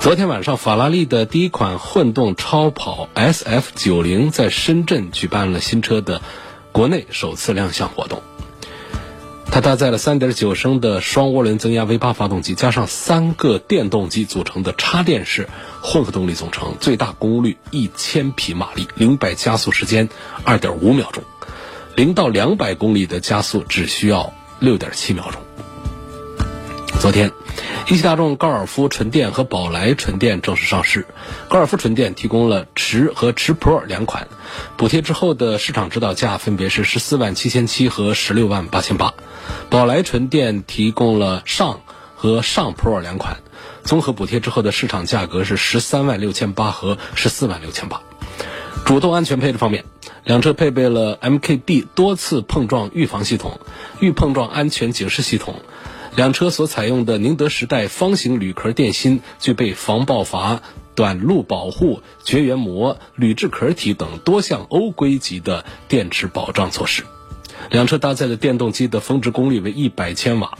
昨天晚上，法拉利的第一款混动超跑 SF 九零在深圳举办了新车的国内首次亮相活动。它搭载了3.9升的双涡轮增压 V8 发动机，加上三个电动机组成的插电式混合动力总成，最大功率1000匹马力，零百加速时间2.5秒钟，零到两百公里的加速只需要6.7秒钟。昨天。一汽大众高尔夫纯电和宝来纯电正式上市。高尔夫纯电提供了驰和驰 Pro 两款，补贴之后的市场指导价分别是十四万七千七和十六万八千八。宝来纯电提供了上和上 Pro 两款，综合补贴之后的市场价格是十三万六千八和十四万六千八。主动安全配置方面，两车配备了 MKB 多次碰撞预防系统、预碰撞安全警示系统。两车所采用的宁德时代方形铝壳电芯具备防爆阀、短路保护、绝缘膜、铝制壳体等多项欧规级的电池保障措施。两车搭载的电动机的峰值功率为一百千瓦，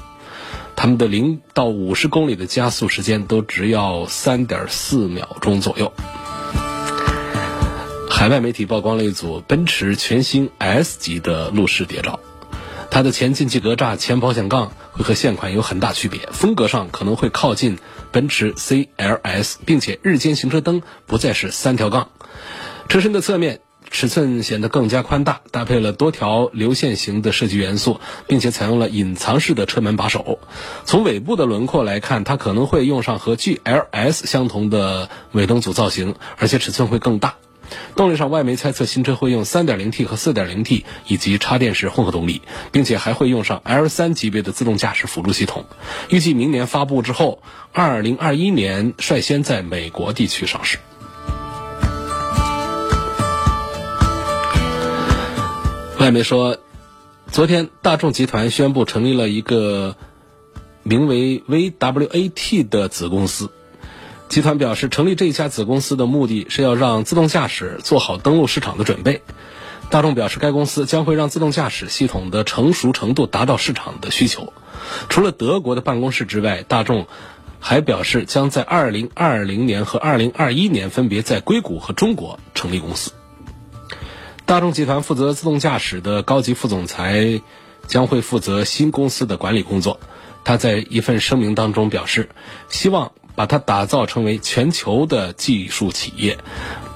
它们的零到五十公里的加速时间都只要三点四秒钟左右。海外媒体曝光了一组奔驰全新 S 级的路试谍照。它的前进气格栅、前保险杠会和现款有很大区别，风格上可能会靠近奔驰 CLS，并且日间行车灯不再是三条杠。车身的侧面尺寸显得更加宽大，搭配了多条流线型的设计元素，并且采用了隐藏式的车门把手。从尾部的轮廓来看，它可能会用上和 GLS 相同的尾灯组造型，而且尺寸会更大。动力上，外媒猜测新车会用 3.0T 和 4.0T 以及插电式混合动力，并且还会用上 L3 级别的自动驾驶辅助系统。预计明年发布之后，2021年率先在美国地区上市。外媒说，昨天大众集团宣布成立了一个名为 VWAT 的子公司。集团表示，成立这一家子公司的目的是要让自动驾驶做好登陆市场的准备。大众表示，该公司将会让自动驾驶系统的成熟程度达到市场的需求。除了德国的办公室之外，大众还表示将在2020年和2021年分别在硅谷和中国成立公司。大众集团负责自动驾驶的高级副总裁将会负责新公司的管理工作。他在一份声明当中表示，希望。把它打造成为全球的技术企业，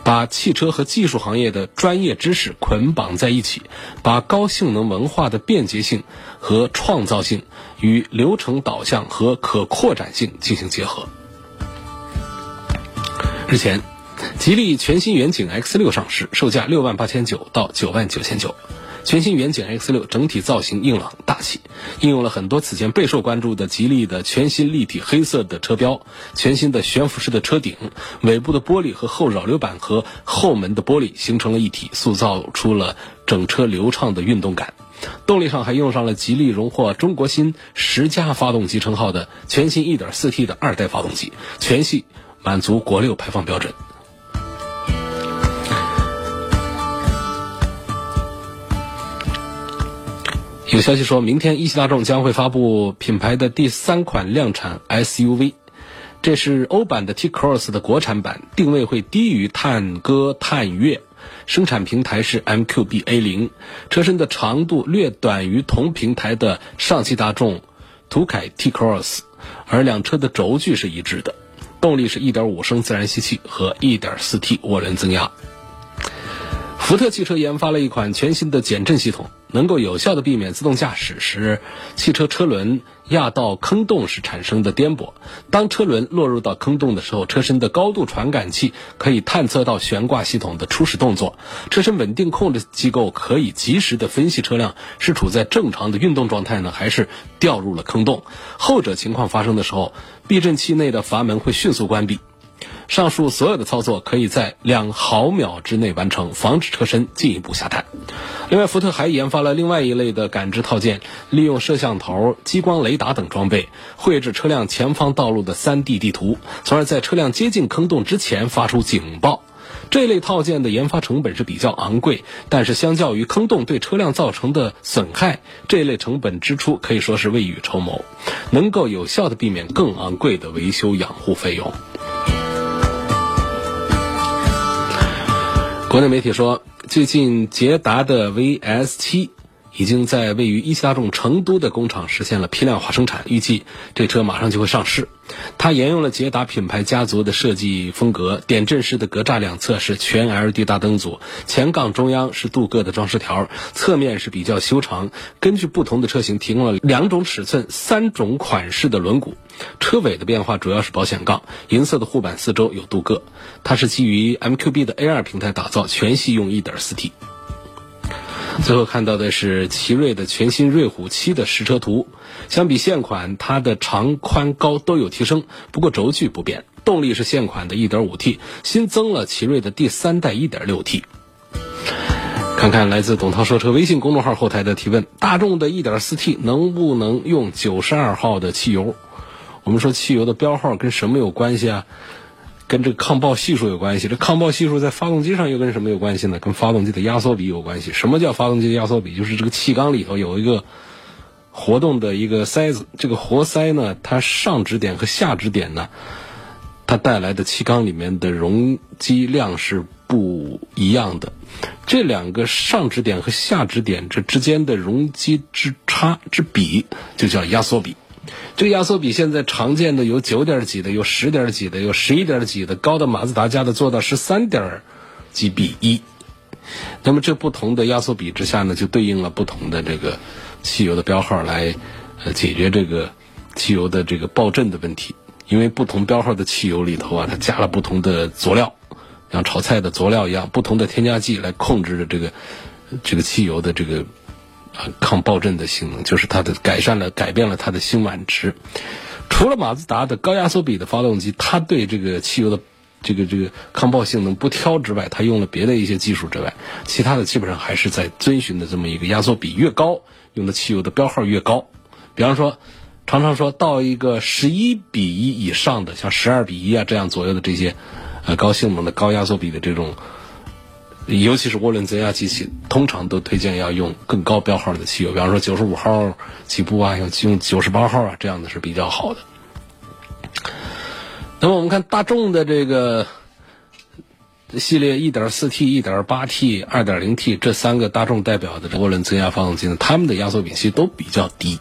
把汽车和技术行业的专业知识捆绑在一起，把高性能文化的便捷性和创造性与流程导向和可扩展性进行结合。日前，吉利全新远景 X 六上市，售价六万八千九到九万九千九。全新远景 X 六整体造型硬朗大气，应用了很多此前备受关注的吉利的全新立体黑色的车标，全新的悬浮式的车顶，尾部的玻璃和后扰流板和后门的玻璃形成了一体，塑造出了整车流畅的运动感。动力上还用上了吉利荣获中国新十佳发动机称号的全新 1.4T 的二代发动机，全系满足国六排放标准。有消息说，明天一汽大众将会发布品牌的第三款量产 SUV，这是欧版的 T-Cross 的国产版，定位会低于探歌、探岳，生产平台是 MQB A0，车身的长度略短于同平台的上汽大众途凯 T-Cross，而两车的轴距是一致的，动力是1.5升自然吸气和 1.4T 涡轮增压。福特汽车研发了一款全新的减震系统。能够有效的避免自动驾驶时汽车车轮压到坑洞时产生的颠簸。当车轮落入到坑洞的时候，车身的高度传感器可以探测到悬挂系统的初始动作。车身稳定控制机构可以及时的分析车辆是处在正常的运动状态呢，还是掉入了坑洞。后者情况发生的时候，避震器内的阀门会迅速关闭。上述所有的操作可以在两毫秒之内完成，防止车身进一步下探。另外，福特还研发了另外一类的感知套件，利用摄像头、激光雷达等装备，绘制车辆前方道路的 3D 地图，从而在车辆接近坑洞之前发出警报。这类套件的研发成本是比较昂贵，但是相较于坑洞对车辆造成的损害，这类成本支出可以说是未雨绸缪，能够有效的避免更昂贵的维修养护费用。国内媒体说，最近捷达的 VS 七。已经在位于一汽大众成都的工厂实现了批量化生产，预计这车马上就会上市。它沿用了捷达品牌家族的设计风格，点阵式的格栅两侧是全 LED 大灯组，前杠中央是镀铬的装饰条，侧面是比较修长。根据不同的车型提供了两种尺寸、三种款式的轮毂。车尾的变化主要是保险杠，银色的护板四周有镀铬。它是基于 MQB 的 A2 平台打造，全系用 1.4T。最后看到的是奇瑞的全新瑞虎七的实车图，相比现款，它的长宽高都有提升，不过轴距不变。动力是现款的 1.5T，新增了奇瑞的第三代 1.6T。看看来自董涛说车微信公众号后台的提问：大众的 1.4T 能不能用92号的汽油？我们说汽油的标号跟什么有关系啊？跟这个抗爆系数有关系，这抗爆系数在发动机上又跟什么有关系呢？跟发动机的压缩比有关系。什么叫发动机的压缩比？就是这个气缸里头有一个活动的一个塞子，这个活塞呢，它上止点和下止点呢，它带来的气缸里面的容积量是不一样的。这两个上止点和下止点这之间的容积之差之比，就叫压缩比。这个压缩比现在常见的有九点几的，有十点几的，有十一点几的，高的马自达家的做到十三点几比一。那么这不同的压缩比之下呢，就对应了不同的这个汽油的标号来呃解决这个汽油的这个爆震的问题。因为不同标号的汽油里头啊，它加了不同的佐料，像炒菜的佐料一样，不同的添加剂来控制着这个这个汽油的这个。抗爆震的性能就是它的改善了，改变了它的辛烷值。除了马自达的高压缩比的发动机，它对这个汽油的这个这个抗爆性能不挑之外，它用了别的一些技术之外，其他的基本上还是在遵循的这么一个压缩比越高，用的汽油的标号越高。比方说，常常说到一个十一比一以上的，像十二比一啊这样左右的这些，呃高性能的高压缩比的这种。尤其是涡轮增压机器，通常都推荐要用更高标号的汽油，比方说九十五号起步啊，用用九十八号啊，这样的是比较好的。那么我们看大众的这个系列一点四 T、一点八 T、二点零 T 这三个大众代表的涡轮增压发动机呢，它们的压缩比其实都比较低，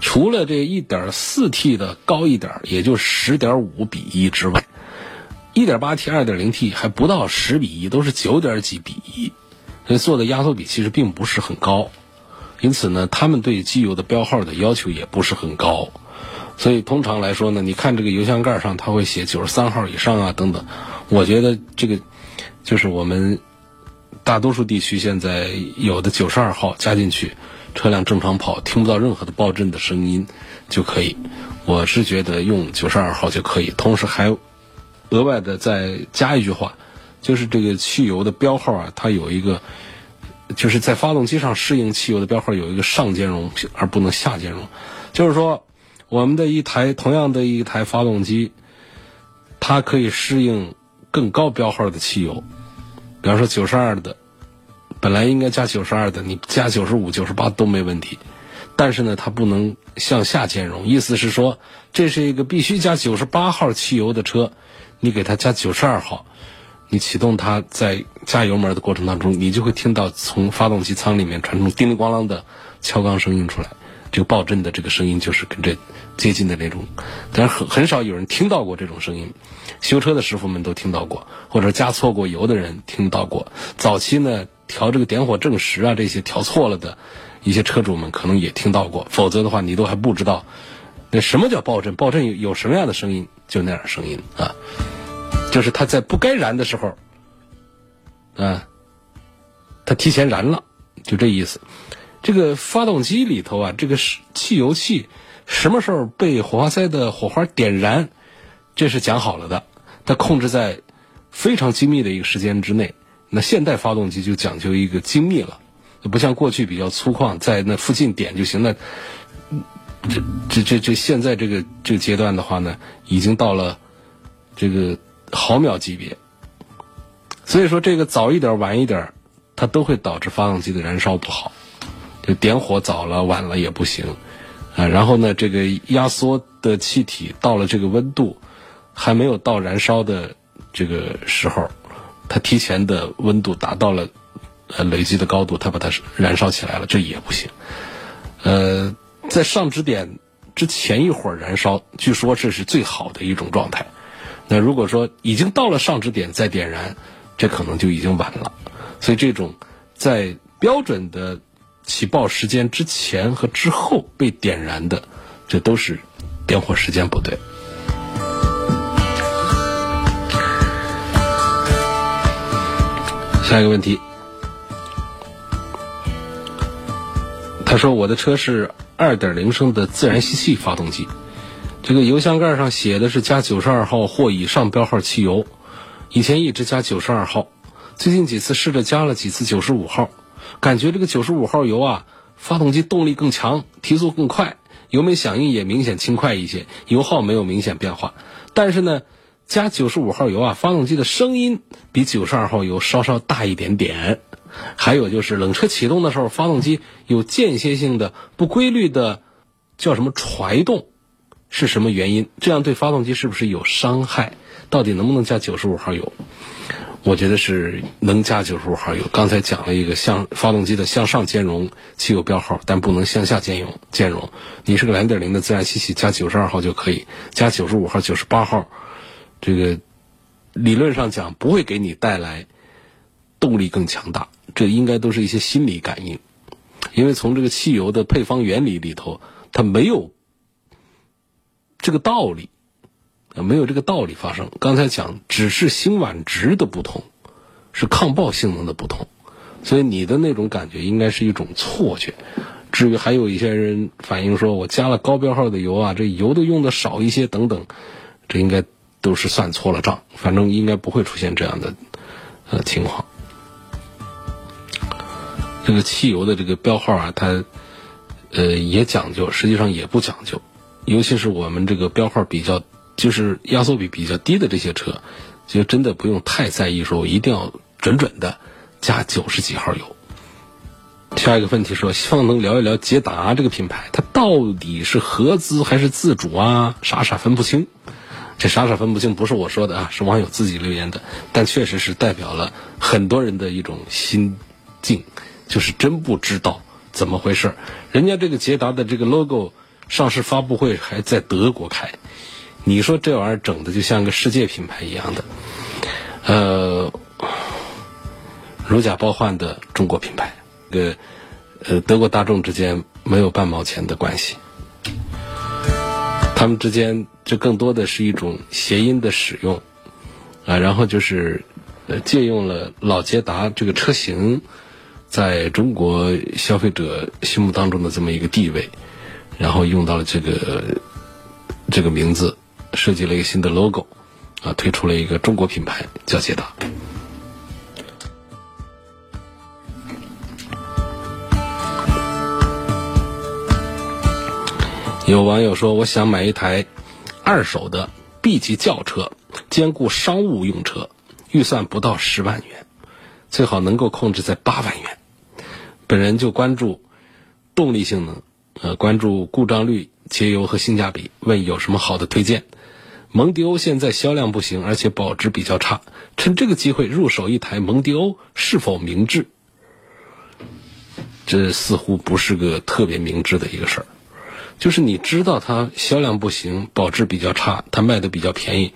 除了这一点四 T 的高一点，也就十点五比一之外。一点八 T、二点零 T 还不到十比一，都是九点几比一，所以做的压缩比其实并不是很高。因此呢，他们对机油的标号的要求也不是很高。所以通常来说呢，你看这个油箱盖上，它会写九十三号以上啊等等。我觉得这个就是我们大多数地区现在有的九十二号加进去，车辆正常跑，听不到任何的爆震的声音就可以。我是觉得用九十二号就可以，同时还。额外的再加一句话，就是这个汽油的标号啊，它有一个，就是在发动机上适应汽油的标号有一个上兼容，而不能下兼容。就是说，我们的一台同样的一台发动机，它可以适应更高标号的汽油，比方说九十二的，本来应该加九十二的，你加九十五、九十八都没问题。但是呢，它不能向下兼容，意思是说，这是一个必须加九十八号汽油的车。你给它加九十二号，你启动它在加油门的过程当中，你就会听到从发动机舱里面传出叮铃咣啷的敲缸声音出来，这个爆震的这个声音就是跟这接近的那种，但是很很少有人听到过这种声音，修车的师傅们都听到过，或者加错过油的人听到过。早期呢调这个点火正时啊这些调错了的一些车主们可能也听到过，否则的话你都还不知道那什么叫爆震，爆震有什么样的声音，就那样声音啊。就是它在不该燃的时候，啊，它提前燃了，就这意思。这个发动机里头啊，这个汽油气什么时候被火花塞的火花点燃，这是讲好了的。它控制在非常精密的一个时间之内。那现代发动机就讲究一个精密了，不像过去比较粗犷，在那附近点就行了。这这这这现在这个这个阶段的话呢，已经到了这个毫秒级别。所以说，这个早一点晚一点，它都会导致发动机的燃烧不好。就点火早了晚了也不行啊。然后呢，这个压缩的气体到了这个温度，还没有到燃烧的这个时候，它提前的温度达到了呃累积的高度，它把它燃烧起来了，这也不行。呃，在上支点之前一会儿燃烧，据说这是最好的一种状态。那如果说已经到了上支点再点燃，这可能就已经晚了。所以这种在标准的起爆时间之前和之后被点燃的，这都是点火时间不对。下一个问题，他说我的车是二点零升的自然吸气发动机，这个油箱盖上写的是加九十二号或以上标号汽油，以前一直加九十二号，最近几次试着加了几次九十五号。感觉这个九十五号油啊，发动机动力更强，提速更快，油门响应也明显轻快一些，油耗没有明显变化。但是呢，加九十五号油啊，发动机的声音比九十二号油稍稍大一点点。还有就是冷车启动的时候，发动机有间歇性的不规律的叫什么传动，是什么原因？这样对发动机是不是有伤害？到底能不能加九十五号油？我觉得是能加九十五号油。刚才讲了一个向发动机的向上兼容汽油标号，但不能向下兼容。兼容，你是个蓝点零的自然吸气，加九十二号就可以，加九十五号、九十八号，这个理论上讲不会给你带来动力更强大。这应该都是一些心理感应，因为从这个汽油的配方原理里头，它没有这个道理。没有这个道理发生。刚才讲只是辛烷值的不同，是抗爆性能的不同，所以你的那种感觉应该是一种错觉。至于还有一些人反映说，我加了高标号的油啊，这油都用的少一些等等，这应该都是算错了账。反正应该不会出现这样的呃情况。这个汽油的这个标号啊，它呃也讲究，实际上也不讲究，尤其是我们这个标号比较。就是压缩比比较低的这些车，就真的不用太在意，说我一定要准准的加九十几号油。下一个问题说，希望能聊一聊捷达这个品牌，它到底是合资还是自主啊？傻傻分不清。这傻傻分不清不是我说的啊，是网友自己留言的，但确实是代表了很多人的一种心境，就是真不知道怎么回事。人家这个捷达的这个 logo 上市发布会还在德国开。你说这玩意儿整的就像个世界品牌一样的，呃，如假包换的中国品牌，个呃德国大众之间没有半毛钱的关系，他们之间这更多的是一种谐音的使用，啊，然后就是借用了老捷达这个车型在中国消费者心目当中的这么一个地位，然后用到了这个这个名字。设计了一个新的 logo，啊，推出了一个中国品牌叫捷达。有网友说：“我想买一台二手的 B 级轿车，兼顾商务用车，预算不到十万元，最好能够控制在八万元。本人就关注动力性能，呃，关注故障率、节油和性价比，问有什么好的推荐。”蒙迪欧现在销量不行，而且保值比较差。趁这个机会入手一台蒙迪欧是否明智？这似乎不是个特别明智的一个事儿。就是你知道它销量不行，保值比较差，它卖的比较便宜，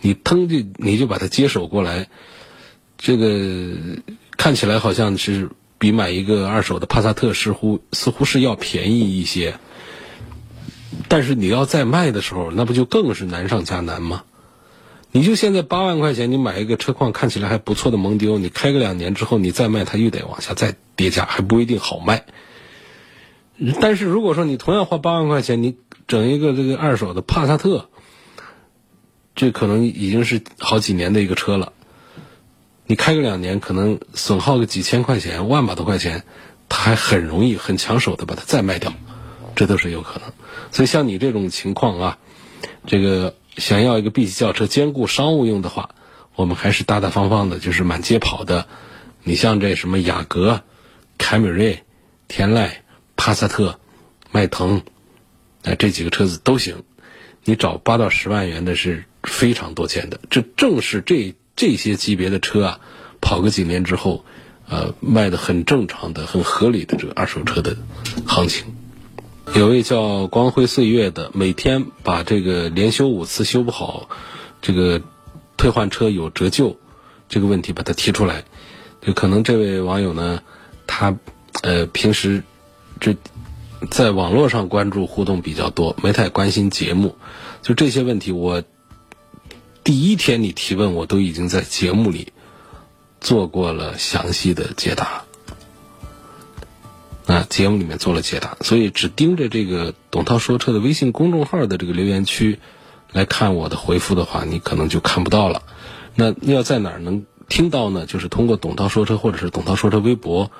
你腾就你就把它接手过来，这个看起来好像是比买一个二手的帕萨特似乎似乎是要便宜一些。但是你要再卖的时候，那不就更是难上加难吗？你就现在八万块钱，你买一个车况看起来还不错的蒙迪欧，你开个两年之后，你再卖，它又得往下再跌价，还不一定好卖。但是如果说你同样花八万块钱，你整一个这个二手的帕萨特，这可能已经是好几年的一个车了，你开个两年，可能损耗个几千块钱、万把多块钱，它还很容易、很抢手的把它再卖掉，这都是有可能。所以像你这种情况啊，这个想要一个 B 级轿车兼顾商务用的话，我们还是大大方方的，就是满街跑的。你像这什么雅阁、凯美瑞、天籁、帕萨特、迈腾，哎，这几个车子都行。你找八到十万元的是非常多见的。这正是这这些级别的车啊，跑个几年之后，呃，卖的很正常的、很合理的这个二手车的行情。有位叫光辉岁月的，每天把这个连修五次修不好，这个退换车有折旧这个问题把它提出来。就可能这位网友呢，他呃平时这在网络上关注互动比较多，没太关心节目。就这些问题，我第一天你提问，我都已经在节目里做过了详细的解答。啊，节目里面做了解答，所以只盯着这个董涛说车的微信公众号的这个留言区来看我的回复的话，你可能就看不到了。那要在哪儿能？听到呢，就是通过董涛说车或者是董涛说车微博，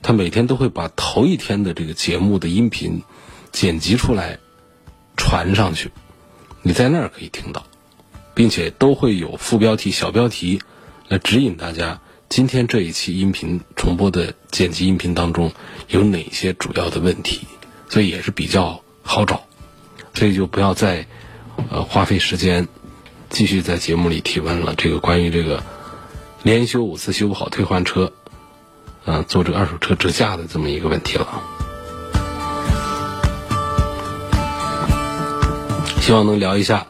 他每天都会把头一天的这个节目的音频剪辑出来传上去，你在那儿可以听到，并且都会有副标题、小标题来指引大家今天这一期音频重播的剪辑音频当中有哪些主要的问题，所以也是比较好找，所以就不要再呃花费时间继续在节目里提问了。这个关于这个。连修五次修不好退换车，啊，做这个二手车折价的这么一个问题了。希望能聊一下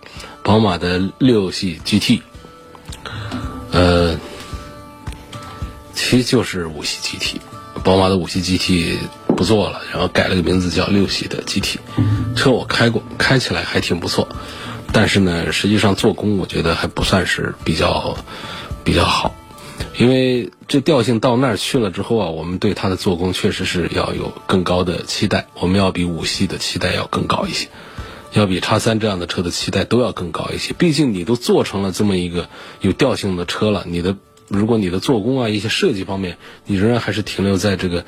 宝马的六系 GT，呃，其实就是五系 GT，宝马的五系 GT 不做了，然后改了个名字叫六系的 GT。车我开过，开起来还挺不错，但是呢，实际上做工我觉得还不算是比较比较好。因为这调性到那儿去了之后啊，我们对它的做工确实是要有更高的期待，我们要比五系的期待要更高一些，要比叉三这样的车的期待都要更高一些。毕竟你都做成了这么一个有调性的车了，你的如果你的做工啊一些设计方面，你仍然还是停留在这个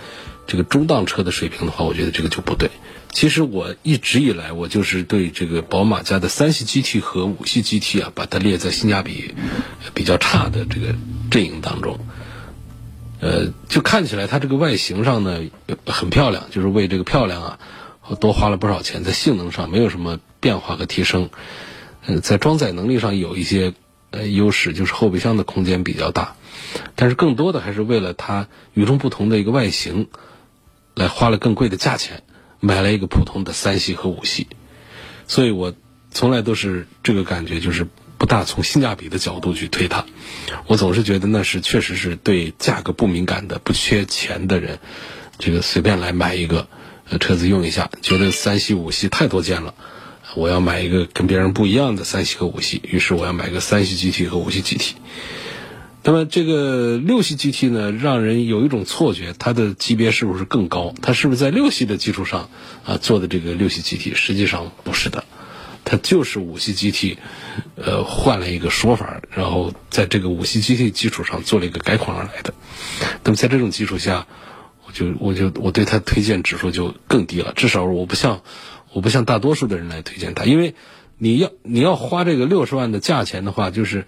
这个中档车的水平的话，我觉得这个就不对。其实我一直以来，我就是对这个宝马家的三系 GT 和五系 GT 啊，把它列在性价比比较差的这个阵营当中。呃，就看起来它这个外形上呢很漂亮，就是为这个漂亮啊多花了不少钱，在性能上没有什么变化和提升。呃，在装载能力上有一些呃优势，就是后备箱的空间比较大，但是更多的还是为了它与众不同的一个外形，来花了更贵的价钱。买了一个普通的三系和五系，所以我从来都是这个感觉，就是不大从性价比的角度去推它。我总是觉得那是确实是对价格不敏感的、不缺钱的人，这个随便来买一个车子用一下，觉得三系五系太多见了，我要买一个跟别人不一样的三系和五系，于是我要买个三系 GT 和五系 GT。那么这个六系 GT 呢，让人有一种错觉，它的级别是不是更高？它是不是在六系的基础上啊做的这个六系 GT？实际上不是的，它就是五系 GT，呃，换了一个说法，然后在这个五系 GT 基础上做了一个改款而来的。那么在这种基础下，就我就我对它推荐指数就更低了。至少我不像我不像大多数的人来推荐它，因为你要你要花这个六十万的价钱的话，就是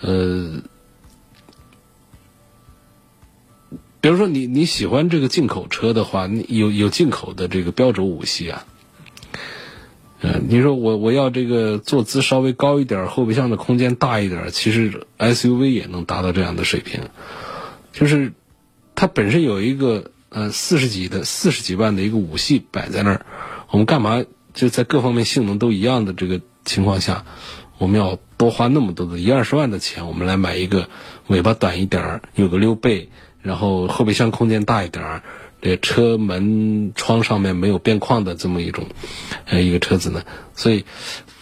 呃。比如说，你你喜欢这个进口车的话，你有有进口的这个标轴五系啊，嗯，你说我我要这个坐姿稍微高一点，后备箱的空间大一点，其实 SUV 也能达到这样的水平，就是它本身有一个呃四十几的四十几万的一个五系摆在那儿，我们干嘛就在各方面性能都一样的这个情况下，我们要多花那么多的一二十万的钱，我们来买一个尾巴短一点儿，有个溜背。然后后备箱空间大一点儿，这车门窗上面没有边框的这么一种，呃，一个车子呢，所以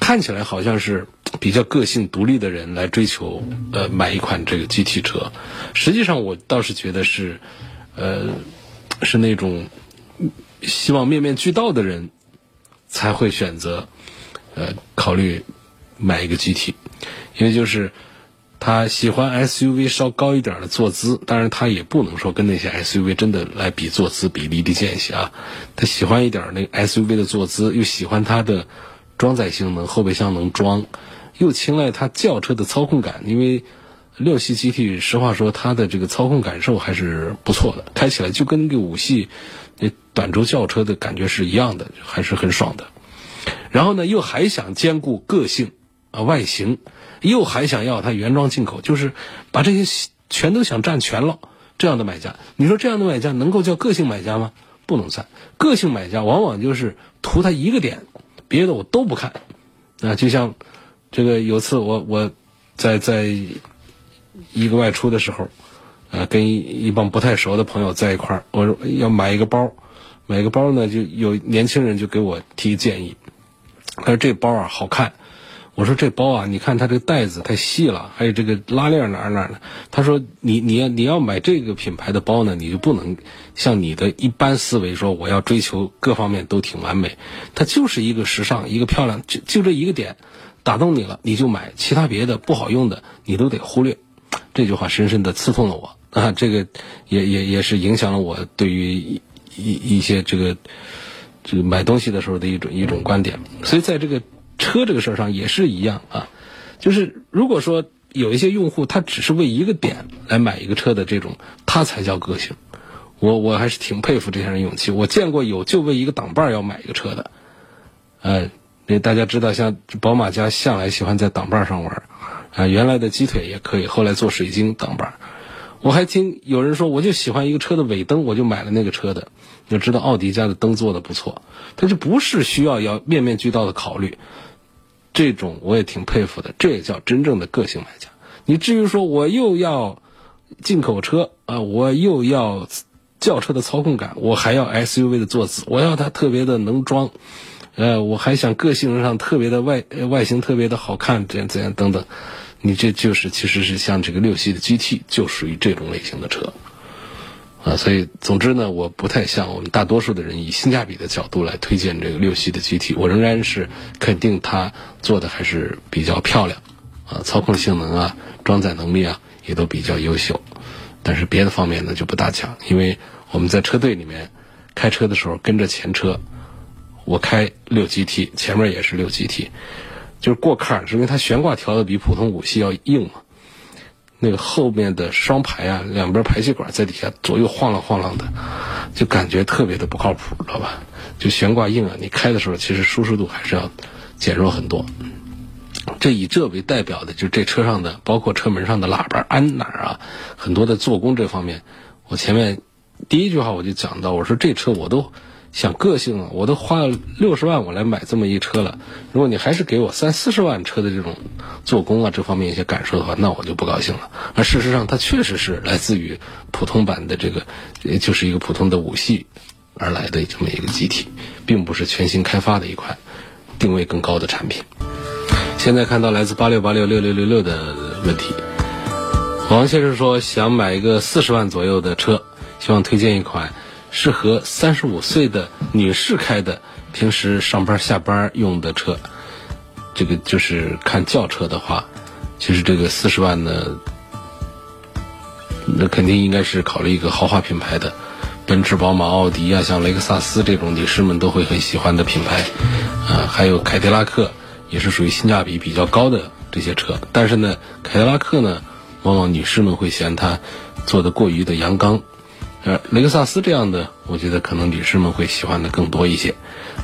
看起来好像是比较个性独立的人来追求，呃，买一款这个 GT 车。实际上我倒是觉得是，呃，是那种希望面面俱到的人才会选择，呃，考虑买一个 GT，因为就是他喜欢 SUV 稍高一点的坐姿，当然他也不能说跟那些 SUV 真的来比坐姿比离地间隙啊，他喜欢一点那个 SUV 的坐姿，又喜欢它的装载性能，后备箱能装，又青睐它轿车的操控感，因为。六系 GT，实话说，它的这个操控感受还是不错的，开起来就跟那个五系那短轴轿车的感觉是一样的，还是很爽的。然后呢，又还想兼顾个性啊外形，又还想要它原装进口，就是把这些全都想占全了。这样的买家，你说这样的买家能够叫个性买家吗？不能算。个性买家往往就是图他一个点，别的我都不看。啊，就像这个有次我我在在。一个外出的时候，呃，跟一帮不太熟的朋友在一块儿，我说要买一个包，买个包呢，就有年轻人就给我提建议，他说这包啊好看，我说这包啊，你看它这个带子太细了，还有这个拉链哪哪的，他说你你要你要买这个品牌的包呢，你就不能像你的一般思维说我要追求各方面都挺完美，它就是一个时尚一个漂亮，就就这一个点打动你了你就买，其他别的不好用的你都得忽略。这句话深深的刺痛了我 啊！这个也也也是影响了我对于一一些这个这个买东西的时候的一种一种观点。所以在这个车这个事儿上也是一样啊，就是如果说有一些用户他只是为一个点来买一个车的这种，他才叫个性。我我还是挺佩服这些人勇气。我见过有就为一个挡把儿要买一个车的，呃，因为大家知道，像宝马家向来喜欢在挡把上玩。啊，原来的鸡腿也可以，后来做水晶挡把我还听有人说，我就喜欢一个车的尾灯，我就买了那个车的。就知道奥迪家的灯做的不错，它就不是需要要面面俱到的考虑。这种我也挺佩服的，这也叫真正的个性买家。你至于说我又要进口车啊，我又要轿车的操控感，我还要 SUV 的坐姿，我要它特别的能装。呃，我还想个性上特别的外外形特别的好看，怎样怎样等等，你这就是其实是像这个六系的 GT 就属于这种类型的车，啊，所以总之呢，我不太像我们大多数的人以性价比的角度来推荐这个六系的 GT，我仍然是肯定它做的还是比较漂亮，啊，操控性能啊，装载能力啊也都比较优秀，但是别的方面呢就不大强，因为我们在车队里面开车的时候跟着前车。我开六 GT，前面也是六 GT，就是过坎儿，是因为它悬挂调的比普通五系要硬嘛。那个后面的双排啊，两边排气管在底下左右晃啷晃啷的，就感觉特别的不靠谱，知道吧？就悬挂硬啊，你开的时候其实舒适度还是要减弱很多。这以这为代表的，就这车上的，包括车门上的喇叭安哪儿啊，很多的做工这方面，我前面第一句话我就讲到，我说这车我都。想个性啊，我都花了六十万我来买这么一车了，如果你还是给我三四十万车的这种做工啊这方面一些感受的话，那我就不高兴了。而事实上，它确实是来自于普通版的这个，就是一个普通的五系而来的这么一个机体，并不是全新开发的一款定位更高的产品。现在看到来自八六八六六六六六的问题，王先生说想买一个四十万左右的车，希望推荐一款。适合三十五岁的女士开的，平时上班下班用的车，这个就是看轿车的话，其实这个四十万呢，那肯定应该是考虑一个豪华品牌的，奔驰、宝马、奥迪啊，像雷克萨斯这种女士们都会很喜欢的品牌，啊，还有凯迪拉克也是属于性价比比较高的这些车，但是呢，凯迪拉克呢，往往女士们会嫌它做的过于的阳刚。呃，雷克萨斯这样的，我觉得可能女士们会喜欢的更多一些。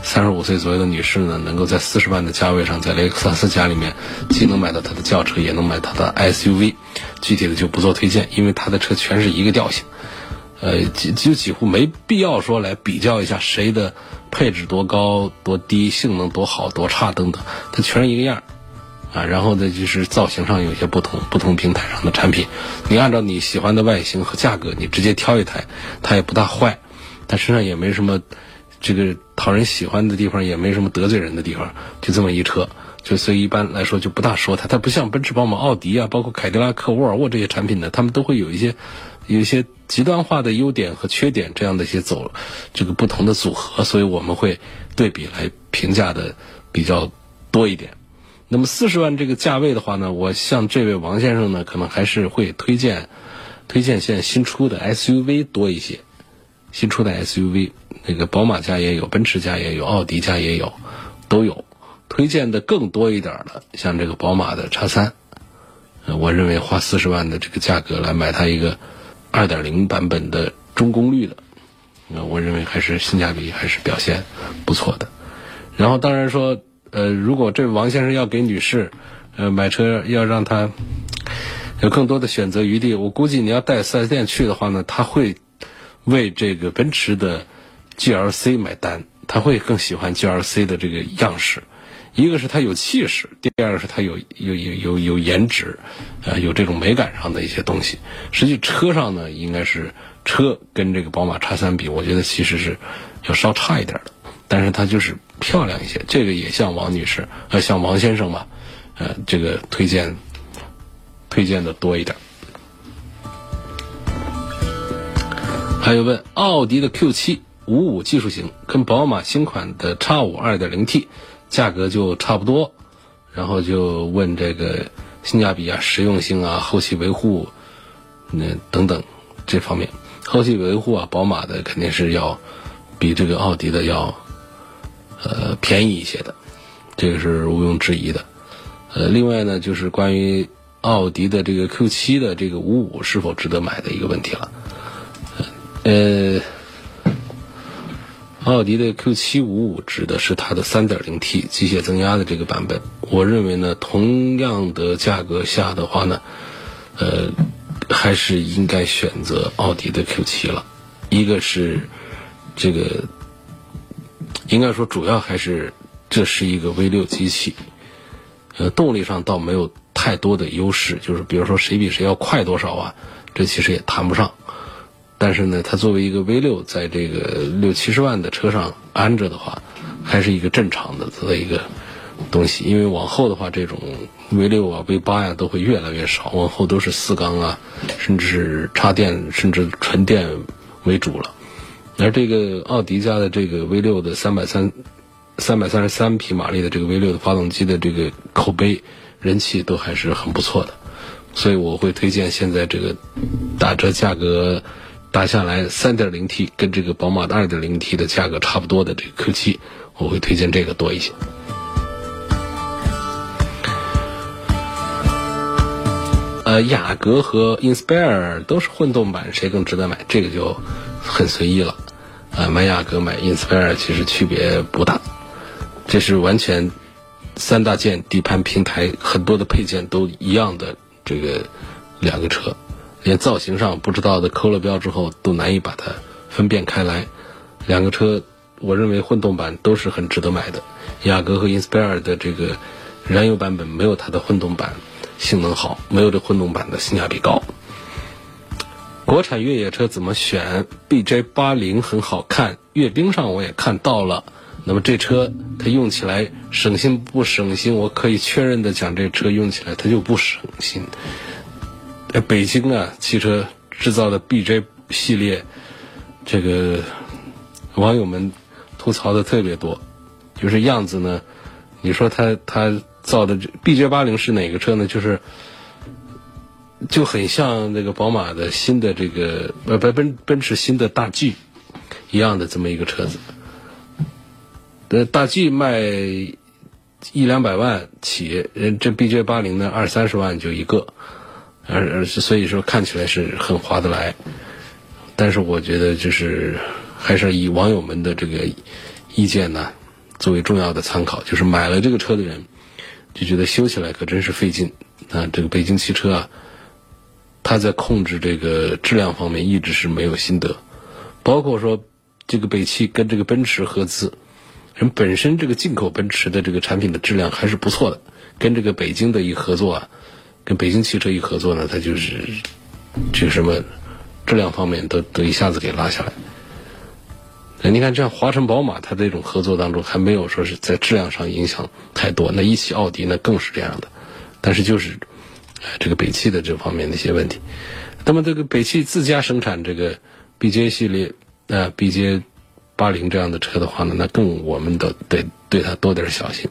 三十五岁左右的女士呢，能够在四十万的价位上，在雷克萨斯家里面，既能买到它的轿车，也能买它的 SUV。具体的就不做推荐，因为它的车全是一个调性。呃，几就几乎没必要说来比较一下谁的配置多高多低，性能多好多差等等，它全是一个样儿。啊，然后呢，就是造型上有些不同，不同平台上的产品，你按照你喜欢的外形和价格，你直接挑一台，它也不大坏，它身上也没什么这个讨人喜欢的地方，也没什么得罪人的地方，就这么一车，就所以一般来说就不大说它，它不像奔驰、宝马、奥迪啊，包括凯迪拉克、沃尔沃这些产品呢，他们都会有一些有一些极端化的优点和缺点这样的一些走这个不同的组合，所以我们会对比来评价的比较多一点。那么四十万这个价位的话呢，我向这位王先生呢，可能还是会推荐推荐现在新出的 SUV 多一些。新出的 SUV，那个宝马家也有，奔驰家也有，奥迪家也有，都有。推荐的更多一点的，像这个宝马的叉三，我认为花四十万的这个价格来买它一个二点零版本的中功率的，呃，我认为还是性价比还是表现不错的。然后当然说，呃，如果这位王先生要给女士，呃，买车要让她有更多的选择余地，我估计你要带四 S 店去的话呢，他会为这个奔驰的 GLC 买单，他会更喜欢 GLC 的这个样式。一个是它有气势，第二个是它有有有有有颜值，呃，有这种美感上的一些东西。实际车上呢，应该是车跟这个宝马叉三比，我觉得其实是要稍差一点的，但是它就是漂亮一些。这个也像王女士，呃，像王先生吧，呃，这个推荐推荐的多一点。还有问奥迪的 Q 七五五技术型跟宝马新款的叉五二点零 T。价格就差不多，然后就问这个性价比啊、实用性啊、后期维护，那等等这方面，后期维护啊，宝马的肯定是要比这个奥迪的要呃便宜一些的，这个是毋庸置疑的。呃，另外呢，就是关于奥迪的这个 Q 七的这个五五是否值得买的一个问题了，呃。奥迪的 Q 七五五指的是它的三点零 T 机械增压的这个版本。我认为呢，同样的价格下的话呢，呃，还是应该选择奥迪的 Q 七了。一个是这个，应该说主要还是这是一个 V 六机器，呃，动力上倒没有太多的优势，就是比如说谁比谁要快多少啊，这其实也谈不上。但是呢，它作为一个 V 六，在这个六七十万的车上安着的话，还是一个正常的这么一个东西。因为往后的话，这种 V 六啊、V 八呀都会越来越少，往后都是四缸啊，甚至是插电，甚至纯电为主了。而这个奥迪家的这个 V 六的三百三三百三十三匹马力的这个 V 六的发动机的这个口碑人气都还是很不错的，所以我会推荐现在这个打折价格。打下来三点零 T 跟这个宝马的二点零 T 的价格差不多的这个 Q 七，我会推荐这个多一些。呃，雅阁和 Inspire 都是混动版，谁更值得买？这个就很随意了。啊，买雅阁买 Inspire 其实区别不大，这是完全三大件底盘平台很多的配件都一样的这个两个车。连造型上不知道的抠了标之后都难以把它分辨开来。两个车，我认为混动版都是很值得买的。雅阁和 Inspire 的这个燃油版本没有它的混动版性能好，没有这混动版的性价比高。国产越野车怎么选？BJ 八零很好看，阅兵上我也看到了。那么这车它用起来省心不省心？我可以确认的讲，这车用起来它就不省心。在北京啊，汽车制造的 BJ 系列，这个网友们吐槽的特别多，就是样子呢，你说他他造的 BJ 八零是哪个车呢？就是就很像那个宝马的新的这个呃不奔奔驰新的大 G 一样的这么一个车子，呃大 G 卖一两百万起，人这 BJ 八零呢二三十万就一个。而而所以说看起来是很划得来，但是我觉得就是还是以网友们的这个意见呢作为重要的参考。就是买了这个车的人就觉得修起来可真是费劲啊！这个北京汽车啊，它在控制这个质量方面一直是没有心得。包括说这个北汽跟这个奔驰合资，人本身这个进口奔驰的这个产品的质量还是不错的，跟这个北京的一合作啊。跟北京汽车一合作呢，它就是这个什么质量方面都都一下子给拉下来。那你看，这样华晨宝马它这种合作当中还没有说是在质量上影响太多。那一汽奥迪呢更是这样的，但是就是这个北汽的这方面的一些问题。那么这个北汽自家生产这个 BJ 系列啊 BJ 八零这样的车的话呢，那更我们都得对它多点小心。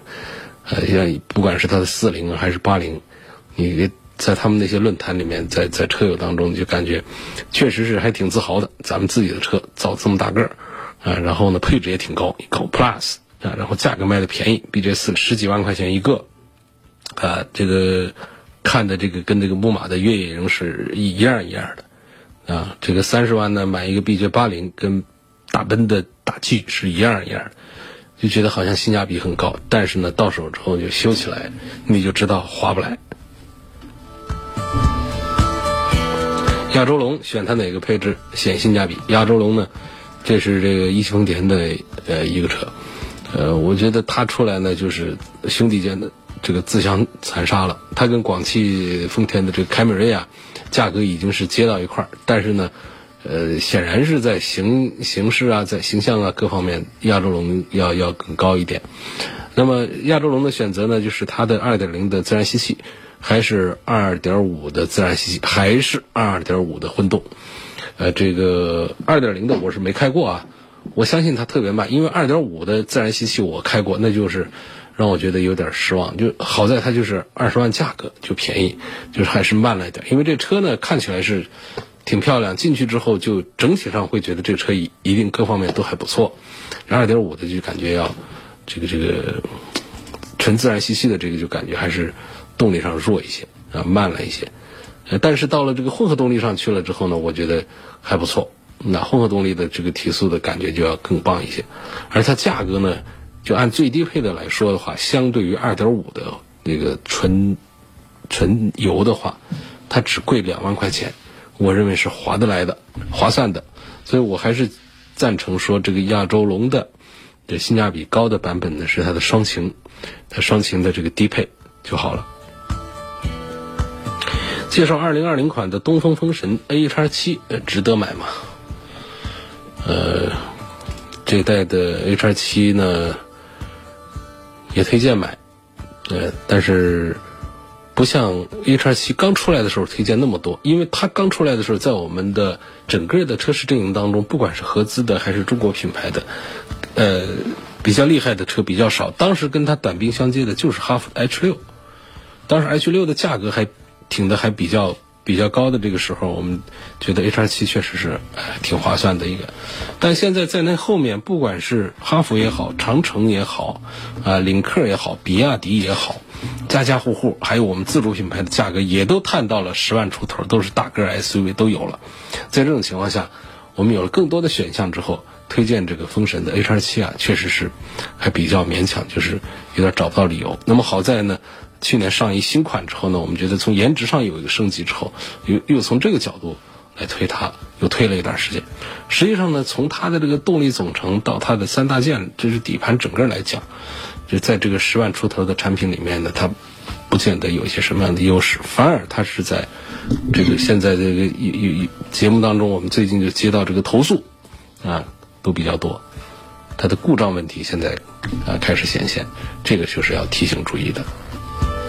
呃，像不管是它的四零还是八零，你在他们那些论坛里面，在在车友当中，就感觉确实是还挺自豪的。咱们自己的车造这么大个儿啊，然后呢配置也挺高，高 Plus 啊，然后价格卖的便宜，BJ 四十几万块钱一个啊，这个看的这个跟这个牧马的越野型是一样一样的啊，这个三十万呢买一个 BJ 八零跟大奔的大 G 是一样一样的。就觉得好像性价比很高，但是呢，到手之后就修起来，你就知道划不来。亚洲龙选它哪个配置显性价比？亚洲龙呢，这是这个一汽丰田的呃一个车，呃，我觉得它出来呢就是兄弟间的这个自相残杀了。它跟广汽丰田的这个凯美瑞啊，价格已经是接到一块儿，但是呢。呃，显然是在形形式啊，在形象啊各方面，亚洲龙要要更高一点。那么亚洲龙的选择呢，就是它的2.0的自然吸气，还是2.5的自然吸气，还是2.5的混动。呃，这个2.0的我是没开过啊，我相信它特别慢，因为2.5的自然吸气我开过，那就是让我觉得有点失望。就好在它就是二十万价格就便宜，就是还是慢了一点。因为这车呢看起来是。挺漂亮，进去之后就整体上会觉得这车一一定各方面都还不错。二点五的就感觉要这个这个纯自然吸气的这个就感觉还是动力上弱一些啊，慢了一些。但是到了这个混合动力上去了之后呢，我觉得还不错。那混合动力的这个提速的感觉就要更棒一些。而它价格呢，就按最低配的来说的话，相对于二点五的那个纯纯油的话，它只贵两万块钱。我认为是划得来的，划算的，所以我还是赞成说这个亚洲龙的这性价比高的版本呢是它的双擎，它双擎的这个低配就好了。介绍二零二零款的东风风神 A 叉七，值得买吗？呃，这代的 A 叉七呢也推荐买，呃，但是。不像 A 叉七刚出来的时候推荐那么多，因为它刚出来的时候，在我们的整个的车市阵营当中，不管是合资的还是中国品牌的，呃，比较厉害的车比较少。当时跟它短兵相接的就是哈弗 H 六，当时 H 六的价格还挺的还比较。比较高的这个时候，我们觉得 H R 七确实是挺划算的一个，但现在在那后面，不管是哈弗也好，长城也好，啊，领克也好，比亚迪也好，家家户户还有我们自主品牌的价格也都探到了十万出头，都是大个 S U V 都有了。在这种情况下，我们有了更多的选项之后，推荐这个风神的 H R 七啊，确实是还比较勉强，就是有点找不到理由。那么好在呢。去年上一新款之后呢，我们觉得从颜值上有一个升级之后，又又从这个角度来推它，又推了一段时间。实际上呢，从它的这个动力总成到它的三大件，这是底盘整个来讲，就在这个十万出头的产品里面呢，它不见得有一些什么样的优势，反而它是在这个现在这个一一节目当中，我们最近就接到这个投诉啊，都比较多，它的故障问题现在啊开始显现，这个就是要提醒注意的。